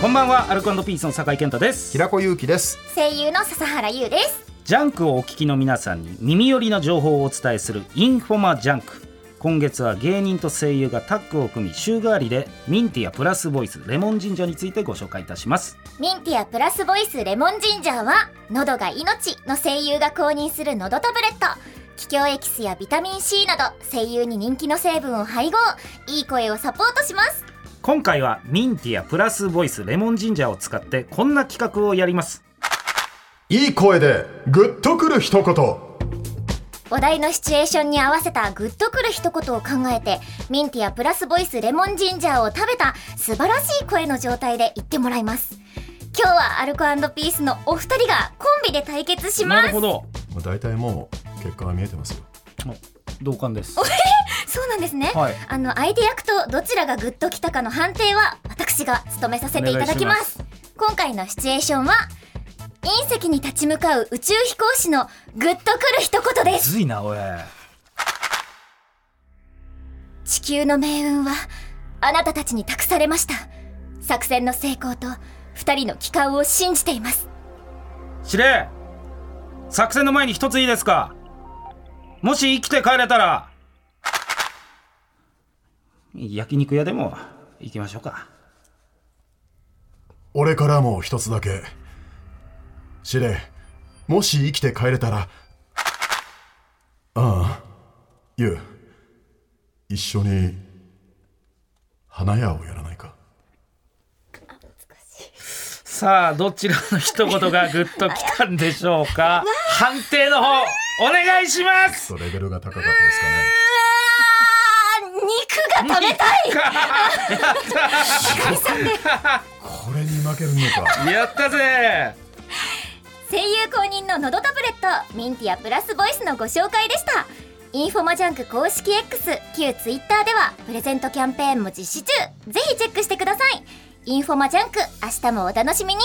こんばんはアルコ＆ピースの酒井健太です。平子祐希です。声優の篠原侑です。ジャンクをお聞きの皆さんに耳寄りな情報をお伝えするインフォマジャンク。今月は芸人と声優がタッグを組み週替わりでミンティアプラスボイスレモンジンジャーについてご紹介いたします。ミンティアプラスボイスレモンジンジャーは喉が命の声優が公認する喉タブレット。桔梗エキスやビタミン C など声優に人気の成分を配合。いい声をサポートします今回はミンティアプラスボイスレモンジンジャーを使ってこんな企画をやります。いい声でグッとくる一言。お題のシチュエーションに合わせたグッとくる一言を考えてミンティアプラスボイスレモンジンジャーを食べた素晴らしい声の状態で言ってもらいます。今日はアルコピースのお二人がコンビで対決します。なるほど。大体もう結果は見えてますよ。同感ですそうなんですね、はい。あの相手役とどちらがグッときたかの判定は私が務めさせていただきます。今回のシチュエーションは隕石に立ち向かう宇宙飛行士のグッとくる一言です。ずいなおい。地球の命運はあなたたちに託されました。作戦の成功と二人の帰還を信じています。司令作戦の前に一ついいですか。もし生きて帰れたら焼肉屋でも行きましょうか。俺からも一つだけ。司令もし生きて帰れたら。ああ。ゆう一緒に花屋をやらないか。さあどちらの一言がグッときたんでしょうか。判定の方お願いします。レベルが高かったですかね肉が食べたい。これに負けるのかやったぜ。声優公認ののどタブレットミンティアプラスボイスのご紹介でした。インフォマジャンク公式 X 旧 Twitter ではプレゼントキャンペーンも実施中。ぜひチェックしてください。インフォマジャンク明日もお楽しみに